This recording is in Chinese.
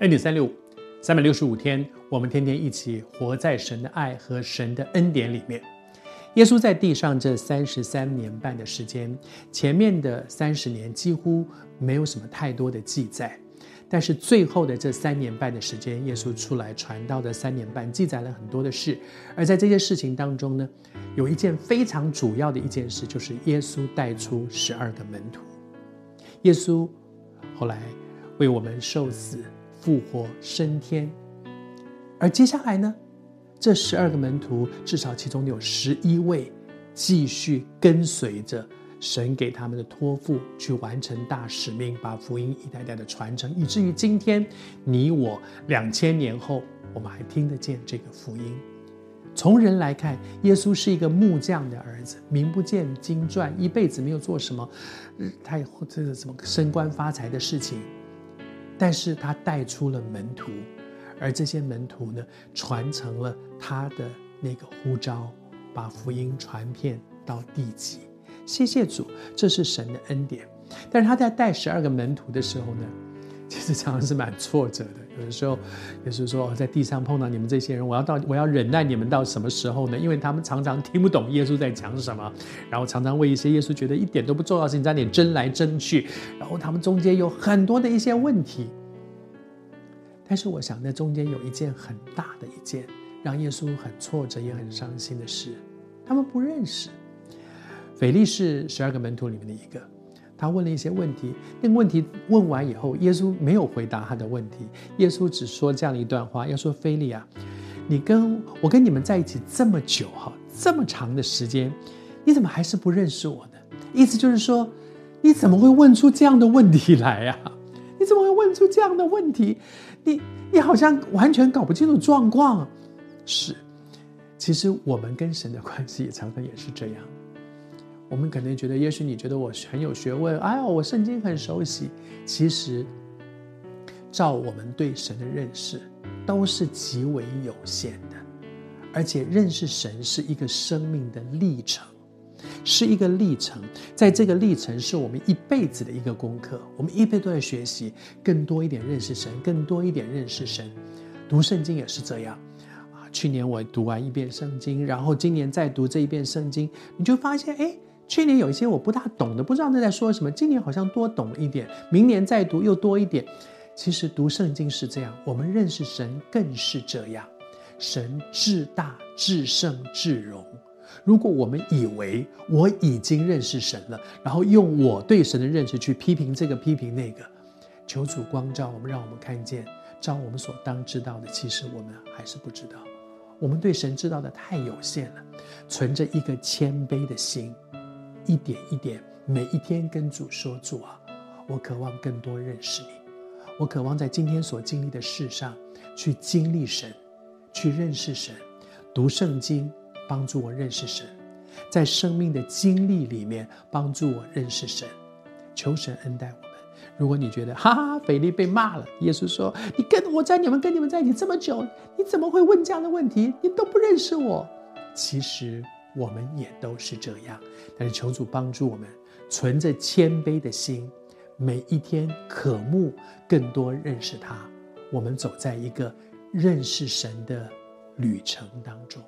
恩典三六五，三百六十五天，我们天天一起活在神的爱和神的恩典里面。耶稣在地上这三十三年半的时间，前面的三十年几乎没有什么太多的记载，但是最后的这三年半的时间，耶稣出来传道的三年半，记载了很多的事。而在这些事情当中呢，有一件非常主要的一件事，就是耶稣带出十二个门徒。耶稣后来为我们受死。复活升天，而接下来呢？这十二个门徒，至少其中有十一位继续跟随着神给他们的托付，去完成大使命，把福音一代代的传承，以至于今天你我两千年后，我们还听得见这个福音。从人来看，耶稣是一个木匠的儿子，名不见经传，一辈子没有做什么太这个什么升官发财的事情。但是他带出了门徒，而这些门徒呢，传承了他的那个呼召，把福音传遍到地极。谢谢主，这是神的恩典。但是他在带十二个门徒的时候呢，其实常常是蛮挫折的。有的时候，也是说在地上碰到你们这些人，我要到我要忍耐你们到什么时候呢？因为他们常常听不懂耶稣在讲什么，然后常常为一些耶稣觉得一点都不重要的事情在那里争来争去，然后他们中间有很多的一些问题。但是我想，那中间有一件很大的一件，让耶稣很挫折也很伤心的事，他们不认识。腓力是十二个门徒里面的一个，他问了一些问题，那个问题问完以后，耶稣没有回答他的问题，耶稣只说这样一段话：要说菲利啊，你跟我跟你们在一起这么久哈，这么长的时间，你怎么还是不认识我呢？意思就是说，你怎么会问出这样的问题来呀？你怎么会问出这样的问题？你你好像完全搞不清楚状况。是，其实我们跟神的关系常常也是这样。我们可能觉得，也许你觉得我很有学问，哎呦，我圣经很熟悉。其实，照我们对神的认识，都是极为有限的。而且，认识神是一个生命的历程。是一个历程，在这个历程是我们一辈子的一个功课。我们一辈子都在学习，更多一点认识神，更多一点认识神。读圣经也是这样啊。去年我读完一遍圣经，然后今年再读这一遍圣经，你就发现，哎，去年有一些我不大懂的，不知道那在说什么，今年好像多懂一点。明年再读又多一点。其实读圣经是这样，我们认识神更是这样。神至大、至圣、至荣。如果我们以为我已经认识神了，然后用我对神的认识去批评这个批评那个，求主光照我们，让我们看见，照我们所当知道的，其实我们还是不知道。我们对神知道的太有限了，存着一个谦卑的心，一点一点，每一天跟主说：“主啊，我渴望更多认识你，我渴望在今天所经历的事上去经历神，去认识神，读圣经。”帮助我认识神，在生命的经历里面帮助我认识神，求神恩待我们。如果你觉得哈哈，菲利被骂了，耶稣说：“你跟我在你们跟你们在一起这么久，你怎么会问这样的问题？你都不认识我。”其实我们也都是这样，但是求主帮助我们，存着谦卑的心，每一天渴慕更多认识他。我们走在一个认识神的旅程当中。